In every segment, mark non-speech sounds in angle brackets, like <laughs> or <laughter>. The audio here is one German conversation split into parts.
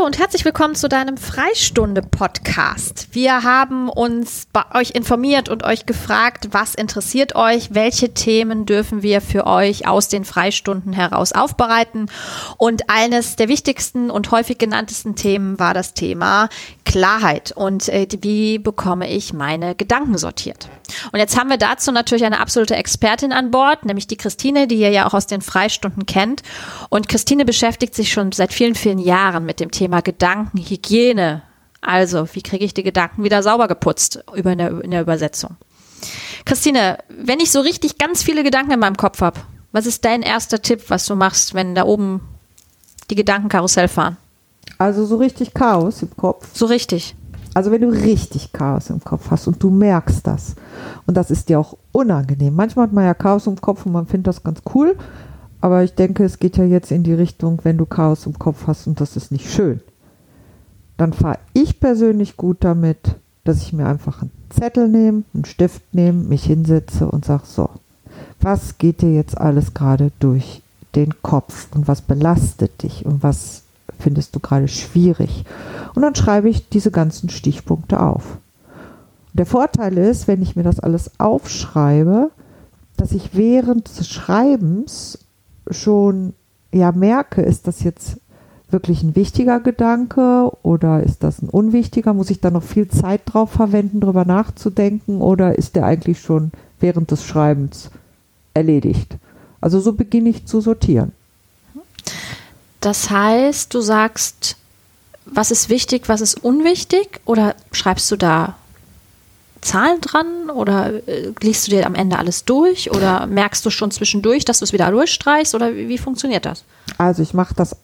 Hallo und herzlich willkommen zu deinem Freistunde-Podcast. Wir haben uns bei euch informiert und euch gefragt, was interessiert euch, welche Themen dürfen wir für euch aus den Freistunden heraus aufbereiten. Und eines der wichtigsten und häufig genanntesten Themen war das Thema Klarheit und äh, wie bekomme ich meine Gedanken sortiert. Und jetzt haben wir dazu natürlich eine absolute Expertin an Bord, nämlich die Christine, die ihr ja auch aus den Freistunden kennt. Und Christine beschäftigt sich schon seit vielen, vielen Jahren mit dem Thema Gedankenhygiene. Also, wie kriege ich die Gedanken wieder sauber geputzt über in der, in der Übersetzung? Christine, wenn ich so richtig ganz viele Gedanken in meinem Kopf habe, was ist dein erster Tipp, was du machst, wenn da oben die Gedanken Karussell fahren? Also so richtig Chaos im Kopf. So richtig. Also wenn du richtig Chaos im Kopf hast und du merkst das und das ist dir auch unangenehm. Manchmal hat man ja Chaos im Kopf und man findet das ganz cool, aber ich denke, es geht ja jetzt in die Richtung, wenn du Chaos im Kopf hast und das ist nicht schön. Dann fahre ich persönlich gut damit, dass ich mir einfach einen Zettel nehme, einen Stift nehme, mich hinsetze und sage so, was geht dir jetzt alles gerade durch den Kopf und was belastet dich und was findest du gerade schwierig? Und dann schreibe ich diese ganzen Stichpunkte auf. Der Vorteil ist, wenn ich mir das alles aufschreibe, dass ich während des Schreibens schon ja merke, ist das jetzt wirklich ein wichtiger Gedanke oder ist das ein unwichtiger? Muss ich da noch viel Zeit drauf verwenden, drüber nachzudenken oder ist der eigentlich schon während des Schreibens erledigt? Also so beginne ich zu sortieren. Das heißt, du sagst, was ist wichtig, was ist unwichtig oder schreibst du da Zahlen dran oder äh, liest du dir am Ende alles durch oder merkst du schon zwischendurch, dass du es wieder durchstreichst oder wie, wie funktioniert das? Also ich mache das,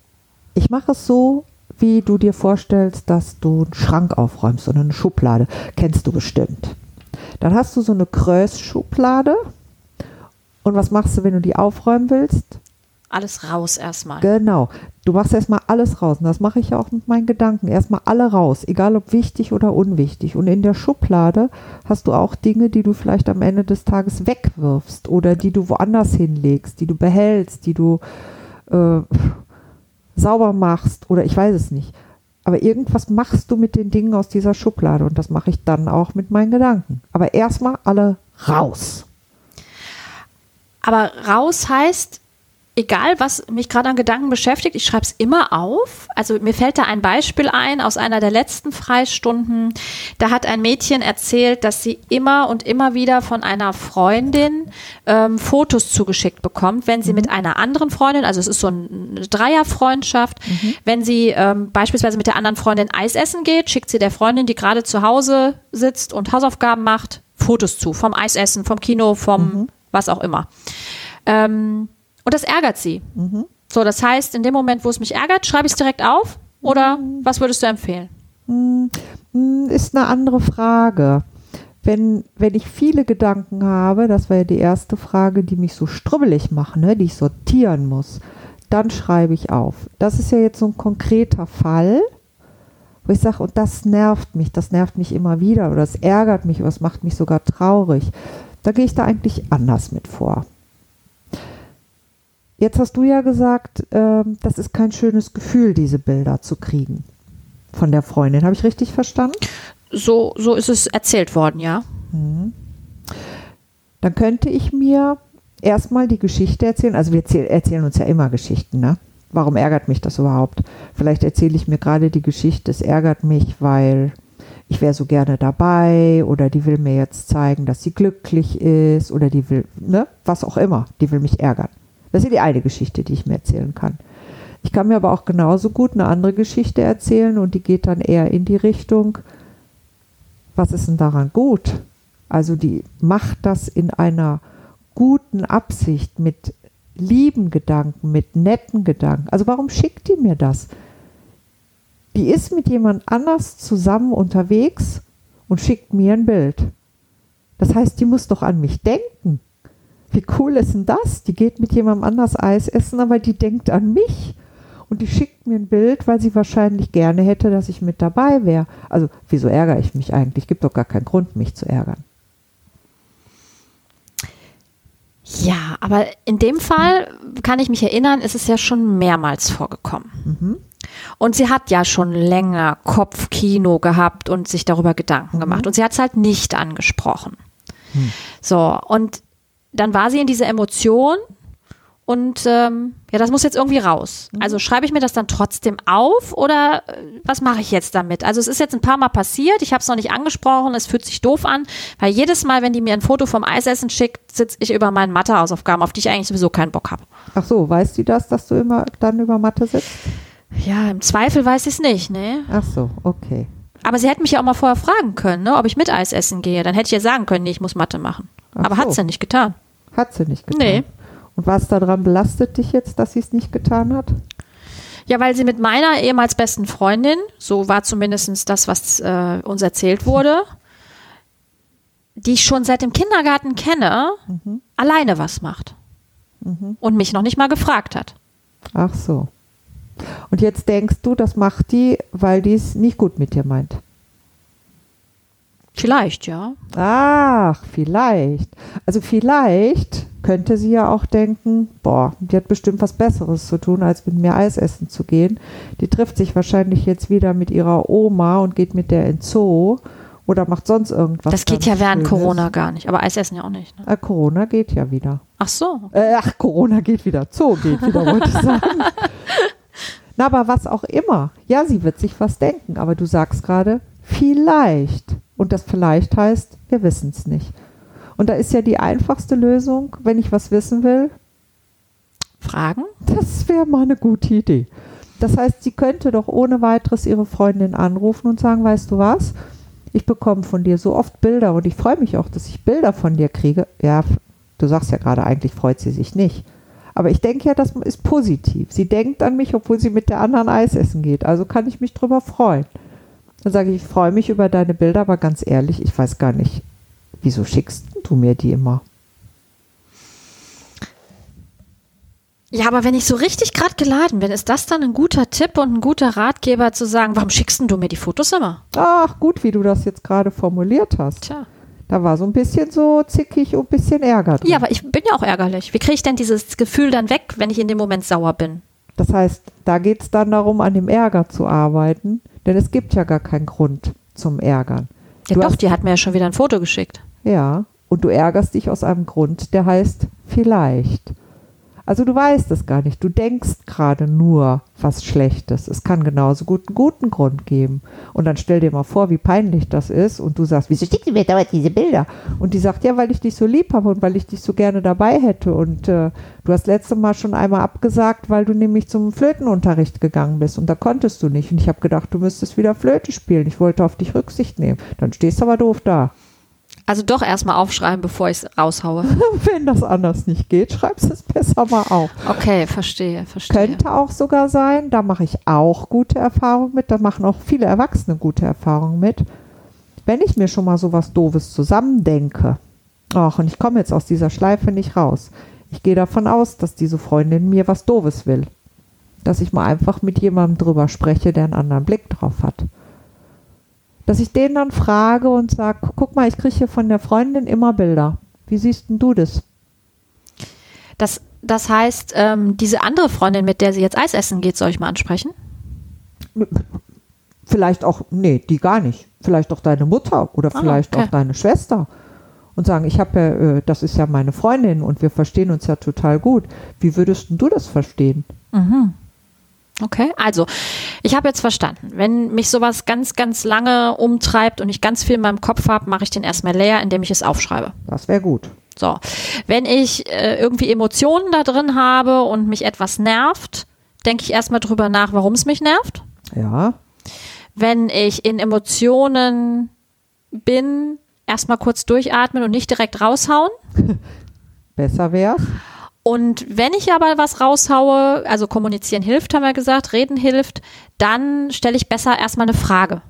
ich mache es so, wie du dir vorstellst, dass du einen Schrank aufräumst oder eine Schublade. Kennst du bestimmt. Dann hast du so eine Krös-Schublade. Und was machst du, wenn du die aufräumen willst? Alles raus erstmal. Genau. Du machst erstmal alles raus. Und das mache ich ja auch mit meinen Gedanken. Erstmal alle raus, egal ob wichtig oder unwichtig. Und in der Schublade hast du auch Dinge, die du vielleicht am Ende des Tages wegwirfst oder die du woanders hinlegst, die du behältst, die du äh, sauber machst oder ich weiß es nicht. Aber irgendwas machst du mit den Dingen aus dieser Schublade und das mache ich dann auch mit meinen Gedanken. Aber erstmal alle raus. Aber raus heißt, egal was mich gerade an Gedanken beschäftigt, ich schreibe es immer auf. Also mir fällt da ein Beispiel ein aus einer der letzten Freistunden. Da hat ein Mädchen erzählt, dass sie immer und immer wieder von einer Freundin ähm, Fotos zugeschickt bekommt, wenn sie mhm. mit einer anderen Freundin, also es ist so eine Dreierfreundschaft, mhm. wenn sie ähm, beispielsweise mit der anderen Freundin Eis essen geht, schickt sie der Freundin, die gerade zu Hause sitzt und Hausaufgaben macht, Fotos zu vom Eisessen, vom Kino, vom mhm. was auch immer. Ähm, und das ärgert sie. Mhm. So, das heißt, in dem Moment, wo es mich ärgert, schreibe ich es direkt auf oder mhm. was würdest du empfehlen? Mhm. Ist eine andere Frage. Wenn, wenn ich viele Gedanken habe, das war ja die erste Frage, die mich so strubbelig machen, ne, die ich sortieren muss, dann schreibe ich auf. Das ist ja jetzt so ein konkreter Fall, wo ich sage, und das nervt mich, das nervt mich immer wieder oder das ärgert mich oder es macht mich sogar traurig. Da gehe ich da eigentlich anders mit vor. Jetzt hast du ja gesagt, äh, das ist kein schönes Gefühl, diese Bilder zu kriegen von der Freundin. Habe ich richtig verstanden? So, so ist es erzählt worden, ja. Mhm. Dann könnte ich mir erstmal die Geschichte erzählen. Also wir erzähl, erzählen uns ja immer Geschichten, ne? Warum ärgert mich das überhaupt? Vielleicht erzähle ich mir gerade die Geschichte, es ärgert mich, weil ich wäre so gerne dabei oder die will mir jetzt zeigen, dass sie glücklich ist oder die will, ne, was auch immer, die will mich ärgern. Das ist die eine Geschichte, die ich mir erzählen kann. Ich kann mir aber auch genauso gut eine andere Geschichte erzählen und die geht dann eher in die Richtung, was ist denn daran gut? Also die macht das in einer guten Absicht, mit lieben Gedanken, mit netten Gedanken. Also warum schickt die mir das? Die ist mit jemand anders zusammen unterwegs und schickt mir ein Bild. Das heißt, die muss doch an mich denken. Wie cool ist denn das? Die geht mit jemandem anders Eis essen, aber die denkt an mich. Und die schickt mir ein Bild, weil sie wahrscheinlich gerne hätte, dass ich mit dabei wäre. Also, wieso ärgere ich mich eigentlich? Gibt doch gar keinen Grund, mich zu ärgern. Ja, aber in dem Fall kann ich mich erinnern, ist es ja schon mehrmals vorgekommen. Mhm. Und sie hat ja schon länger Kopfkino gehabt und sich darüber Gedanken gemacht. Und sie hat es halt nicht angesprochen. So, und dann war sie in dieser Emotion und ähm, ja, das muss jetzt irgendwie raus. Also schreibe ich mir das dann trotzdem auf oder äh, was mache ich jetzt damit? Also es ist jetzt ein paar Mal passiert, ich habe es noch nicht angesprochen, es fühlt sich doof an, weil jedes Mal, wenn die mir ein Foto vom Eisessen schickt, sitze ich über meinen Mathehausaufgaben, auf die ich eigentlich sowieso keinen Bock habe. Ach so, weiß die das, dass du immer dann über Mathe sitzt? Ja, im Zweifel weiß ich es nicht, ne? Ach so, okay. Aber sie hätte mich ja auch mal vorher fragen können, ne, ob ich mit Eis essen gehe. Dann hätte ich ja sagen können, nee, ich muss Mathe machen. Ach Aber so. hat sie nicht getan. Hat sie nicht getan. Nee. Und was daran belastet dich jetzt, dass sie es nicht getan hat? Ja, weil sie mit meiner ehemals besten Freundin, so war zumindest das, was äh, uns erzählt wurde, die ich schon seit dem Kindergarten kenne, alleine was macht. Und mich noch nicht mal gefragt hat. Ach so. Und jetzt denkst du, das macht die, weil die es nicht gut mit dir meint. Vielleicht, ja. Ach, vielleicht. Also vielleicht könnte sie ja auch denken, boah, die hat bestimmt was Besseres zu tun, als mit mir Eis essen zu gehen. Die trifft sich wahrscheinlich jetzt wieder mit ihrer Oma und geht mit der in den Zoo oder macht sonst irgendwas. das geht ja während Schönes. Corona gar nicht. Aber Eis essen ja auch nicht. Ne? Ah, Corona geht ja wieder. Ach so. Äh, ach, Corona geht wieder. Zoo geht wieder, wollte ich sagen. <laughs> Na, aber was auch immer. Ja, sie wird sich was denken, aber du sagst gerade, vielleicht. Und das vielleicht heißt, wir wissen es nicht. Und da ist ja die einfachste Lösung, wenn ich was wissen will, Fragen? das wäre mal eine gute Idee. Das heißt, sie könnte doch ohne weiteres ihre Freundin anrufen und sagen, weißt du was? Ich bekomme von dir so oft Bilder und ich freue mich auch, dass ich Bilder von dir kriege. Ja, du sagst ja gerade, eigentlich freut sie sich nicht. Aber ich denke ja, das ist positiv. Sie denkt an mich, obwohl sie mit der anderen Eis essen geht. Also kann ich mich drüber freuen. Dann sage ich, ich freue mich über deine Bilder, aber ganz ehrlich, ich weiß gar nicht, wieso schickst du mir die immer? Ja, aber wenn ich so richtig gerade geladen bin, ist das dann ein guter Tipp und ein guter Ratgeber zu sagen, warum schickst du mir die Fotos immer? Ach, gut, wie du das jetzt gerade formuliert hast. Tja. Da war so ein bisschen so zickig und ein bisschen Ärger drin. Ja, aber ich bin ja auch ärgerlich. Wie kriege ich denn dieses Gefühl dann weg, wenn ich in dem Moment sauer bin? Das heißt, da geht es dann darum, an dem Ärger zu arbeiten, denn es gibt ja gar keinen Grund zum Ärgern. Ja, Du doch, die hat mir ja schon wieder ein Foto geschickt. Ja, und du ärgerst dich aus einem Grund, der heißt vielleicht. Also du weißt es gar nicht. Du denkst gerade nur was Schlechtes. Es kann genauso gut einen guten Grund geben. Und dann stell dir mal vor, wie peinlich das ist. Und du sagst, wieso schickt ihr mir dauernd diese Bilder? Und die sagt, ja, weil ich dich so lieb habe und weil ich dich so gerne dabei hätte. Und äh, du hast letztes Mal schon einmal abgesagt, weil du nämlich zum Flötenunterricht gegangen bist. Und da konntest du nicht. Und ich habe gedacht, du müsstest wieder Flöte spielen. Ich wollte auf dich Rücksicht nehmen. Dann stehst du aber doof da. Also doch erstmal aufschreiben, bevor ich es raushaue. <laughs> Wenn das anders nicht geht, schreibst es besser mal auf. Okay, verstehe, verstehe. Könnte auch sogar sein, da mache ich auch gute Erfahrungen mit, da machen auch viele Erwachsene gute Erfahrungen mit. Wenn ich mir schon mal so was Doofes zusammendenke, ach, und ich komme jetzt aus dieser Schleife nicht raus. Ich gehe davon aus, dass diese Freundin mir was Doofes will. Dass ich mal einfach mit jemandem drüber spreche, der einen anderen Blick drauf hat. Dass ich den dann frage und sage, guck mal, ich kriege hier von der Freundin immer Bilder. Wie siehst denn du das? Das, das heißt, ähm, diese andere Freundin, mit der sie jetzt Eis essen geht, soll ich mal ansprechen? Vielleicht auch, nee, die gar nicht. Vielleicht auch deine Mutter oder Ah, vielleicht okay. auch deine Schwester. Und sagen, ich habe ja, äh, das ist ja meine Freundin und wir verstehen uns ja total gut. Wie würdest denn du das verstehen? Okay, also ich habe jetzt verstanden, wenn mich sowas ganz, ganz lange umtreibt und ich ganz viel in meinem Kopf habe, mache ich den erstmal leer, indem ich es aufschreibe. Das wäre gut. So, wenn ich äh, irgendwie Emotionen da drin habe und mich etwas nervt, denke ich erstmal drüber nach, warum es mich nervt. Ja, Wenn ich in Emotionen bin, erstmal kurz durchatmen und nicht direkt raushauen. <laughs> besser wär's. Und wenn ich aber was raushaue, also kommunizieren hilft, haben wir gesagt, reden hilft, dann stelle ich besser erstmal eine Frage.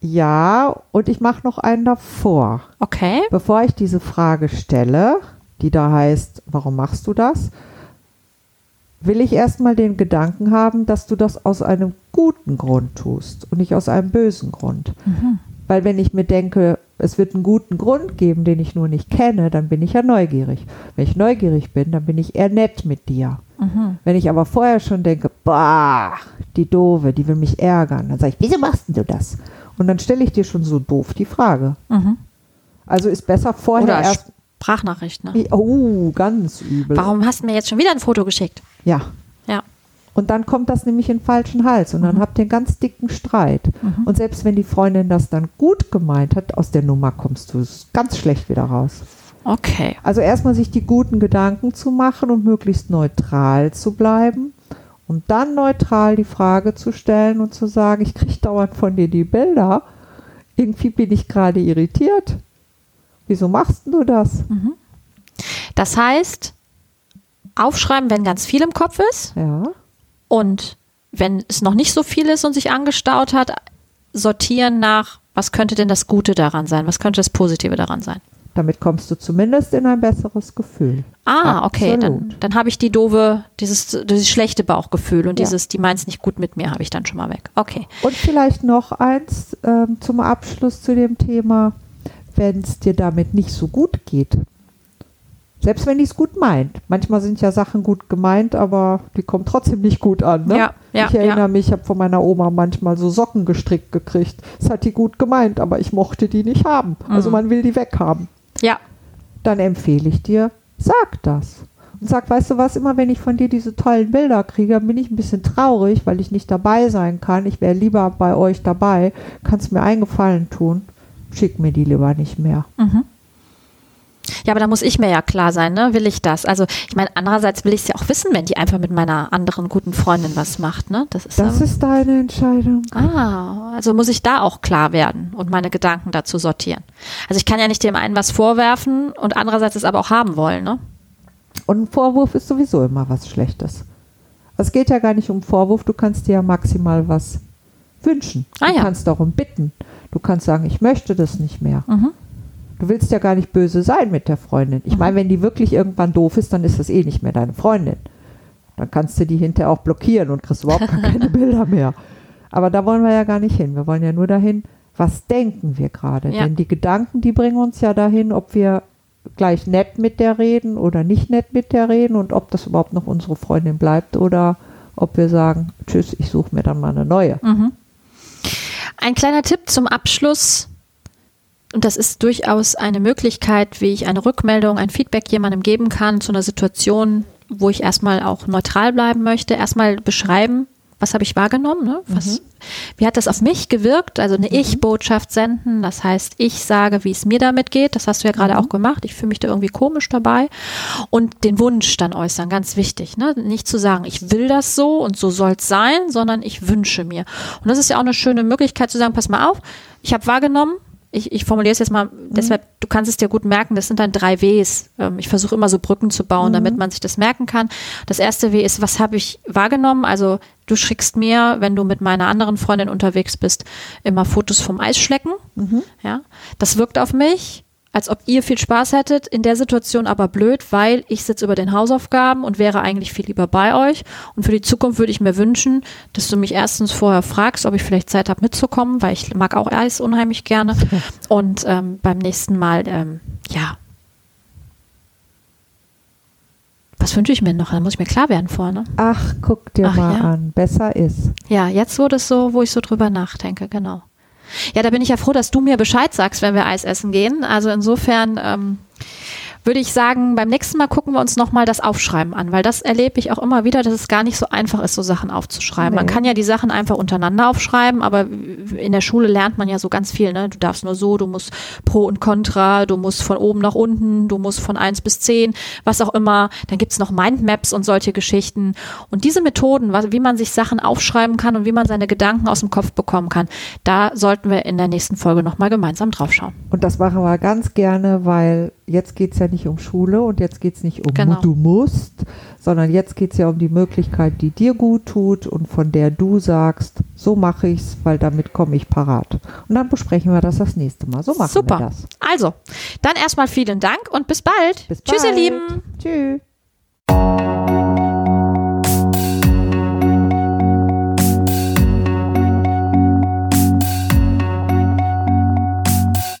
Ja, und ich mache noch einen davor. Okay. Bevor ich diese Frage stelle, die da heißt, warum machst du das, will ich erstmal den Gedanken haben, dass du das aus einem guten Grund tust und nicht aus einem bösen Grund. Weil wenn ich mir denke, es wird einen guten Grund geben, den ich nur nicht kenne, dann bin ich ja neugierig. Wenn ich neugierig bin, dann bin ich eher nett mit dir. Mhm. Wenn ich aber vorher schon denke, bah, die Doofe, die will mich ärgern, dann sage ich, wieso machst du das? Und dann stelle ich dir schon so doof die Frage. Mhm. Also ist besser vorher Oder erst. Sprachnachricht, ne? Oh, ganz übel. Warum hast du mir jetzt schon wieder ein Foto geschickt? Ja. Und dann kommt das nämlich in den falschen Hals und dann Mhm. habt ihr einen ganz dicken Streit. Mhm. Und selbst wenn die Freundin das dann gut gemeint hat, aus der Nummer kommst du ganz schlecht wieder raus. Okay. Also erstmal sich die guten Gedanken zu machen und möglichst neutral zu bleiben. Und dann neutral die Frage zu stellen und zu sagen, ich kriege dauernd von dir die Bilder. Irgendwie bin ich gerade irritiert. Wieso machst du das? Das heißt, aufschreiben, wenn ganz viel im Kopf ist Ja. Und wenn es noch nicht so viel ist und sich angestaut hat, sortieren nach, was könnte denn das Gute daran sein? Was könnte das Positive daran sein? Damit kommst du zumindest in ein besseres Gefühl. Ah, okay, dann, Absolut. dann habe ich die doofe, dieses, dieses schlechte Bauchgefühl und Ja. dieses, die meint es nicht gut mit mir, habe ich dann schon mal weg. Okay. Und vielleicht noch eins ähm, zum Abschluss zu dem Thema, wenn es dir damit nicht so gut geht. Selbst wenn die es gut meint. Manchmal sind ja Sachen gut gemeint, aber die kommen trotzdem nicht gut an. Ne? Ja, ja, ich erinnere ja. mich, ich habe von meiner Oma manchmal so Socken gestrickt gekriegt. Das hat die gut gemeint, aber ich mochte die nicht haben. Also Mhm. man will die weghaben. Ja, Dann empfehle ich dir, sag das. Und sag, weißt du was, immer wenn ich von dir diese tollen Bilder kriege, dann bin ich ein bisschen traurig, weil ich nicht dabei sein kann. Ich wäre lieber bei euch dabei. Kannst mir einen Gefallen tun. Schick mir die lieber nicht mehr. Ja, aber da muss ich mir ja klar sein, ne? Will ich das? Also, ich meine, andererseits will ich es ja auch wissen, wenn die einfach mit meiner anderen guten Freundin was macht, ne? Das ist, Das ist deine Entscheidung. Ah, also muss ich da auch klar werden und meine Gedanken dazu sortieren. Also ich kann ja nicht dem einen was vorwerfen und andererseits es aber auch haben wollen, ne? Und ein Vorwurf ist sowieso immer was Schlechtes. Es geht ja gar nicht um Vorwurf, du kannst dir ja maximal was wünschen. Ah du ja. kannst darum bitten. Du kannst sagen, ich möchte das nicht mehr. Mhm. Du willst ja gar nicht böse sein mit der Freundin. Ich meine, wenn die wirklich irgendwann doof ist, dann ist das eh nicht mehr deine Freundin. Dann kannst du die hinterher auch blockieren und kriegst überhaupt gar keine <laughs> Bilder mehr. Aber da wollen wir ja gar nicht hin. Wir wollen ja nur dahin, was denken wir gerade. Ja. Denn die Gedanken, die bringen uns ja dahin, ob wir gleich nett mit der reden oder nicht nett mit der reden und ob das überhaupt noch unsere Freundin bleibt oder ob wir sagen, tschüss, ich suche mir dann mal eine neue. Mhm. Ein kleiner Tipp zum Abschluss. Und das ist durchaus eine Möglichkeit, wie ich eine Rückmeldung, ein Feedback jemandem geben kann zu einer Situation, wo ich erstmal auch neutral bleiben möchte. Erstmal beschreiben, was habe ich wahrgenommen, ne? was, wie hat das auf mich gewirkt, also eine Ich-Botschaft senden, das heißt, ich sage, wie es mir damit geht, das hast du ja gerade auch gemacht, ich fühle mich da irgendwie komisch dabei und den Wunsch dann äußern, ganz wichtig, ne? nicht zu sagen, ich will das so und so soll es sein, sondern ich wünsche mir. Und das ist ja auch eine schöne Möglichkeit zu sagen, pass mal auf, ich habe wahrgenommen, ich, ich formuliere es jetzt mal, deshalb, du kannst es dir gut merken, das sind dann drei Ws. Ähm, ich versuche immer so Brücken zu bauen, damit man sich das merken kann. Das erste W ist, was habe ich wahrgenommen? Also du schickst mir, wenn du mit meiner anderen Freundin unterwegs bist, immer Fotos vom Eisschlecken. Ja, das wirkt auf mich, als ob ihr viel Spaß hättet, in der Situation aber blöd, weil ich sitze über den Hausaufgaben und wäre eigentlich viel lieber bei euch. Und für die Zukunft würde ich mir wünschen, dass du mich erstens vorher fragst, ob ich vielleicht Zeit habe mitzukommen, weil ich mag auch Eis unheimlich gerne. <laughs> Und ähm, beim nächsten Mal, ähm, ja. Was wünsche ich mir noch? Da muss ich mir klar werden vorne. Ach, guck dir Ach, mal ja. an. Besser ist. Ja, jetzt wurde es so, wo ich so drüber nachdenke, genau. Ja, da bin ich ja froh, dass du mir Bescheid sagst, wenn wir Eis essen gehen. Also insofern ähm, würde ich sagen, beim nächsten Mal gucken wir uns nochmal das Aufschreiben an, weil das erlebe ich auch immer wieder, dass es gar nicht so einfach ist, so Sachen aufzuschreiben. Man Nee. kann ja die Sachen einfach untereinander aufschreiben, aber in der Schule lernt man ja so ganz viel. Ne? Du darfst nur so, du musst Pro und Contra, du musst von oben nach unten, du musst von eins bis zehn, was auch immer. Dann gibt's noch Mindmaps und solche Geschichten. Und diese Methoden, wie man sich Sachen aufschreiben kann und wie man seine Gedanken aus dem Kopf bekommen kann, da sollten wir in der nächsten Folge nochmal gemeinsam draufschauen. Und das machen wir ganz gerne, weil jetzt geht es ja nicht um Schule und jetzt geht es nicht um Genau. du musst, sondern jetzt geht es ja um die Möglichkeit, die dir gut tut und von der du sagst, so mache ich's, weil damit komme ich parat. Und dann besprechen wir das das nächste Mal. So machen Super. wir das. Also, dann erstmal vielen Dank und bis bald. Bis Tschüss, bald. ihr Lieben. Tschüss.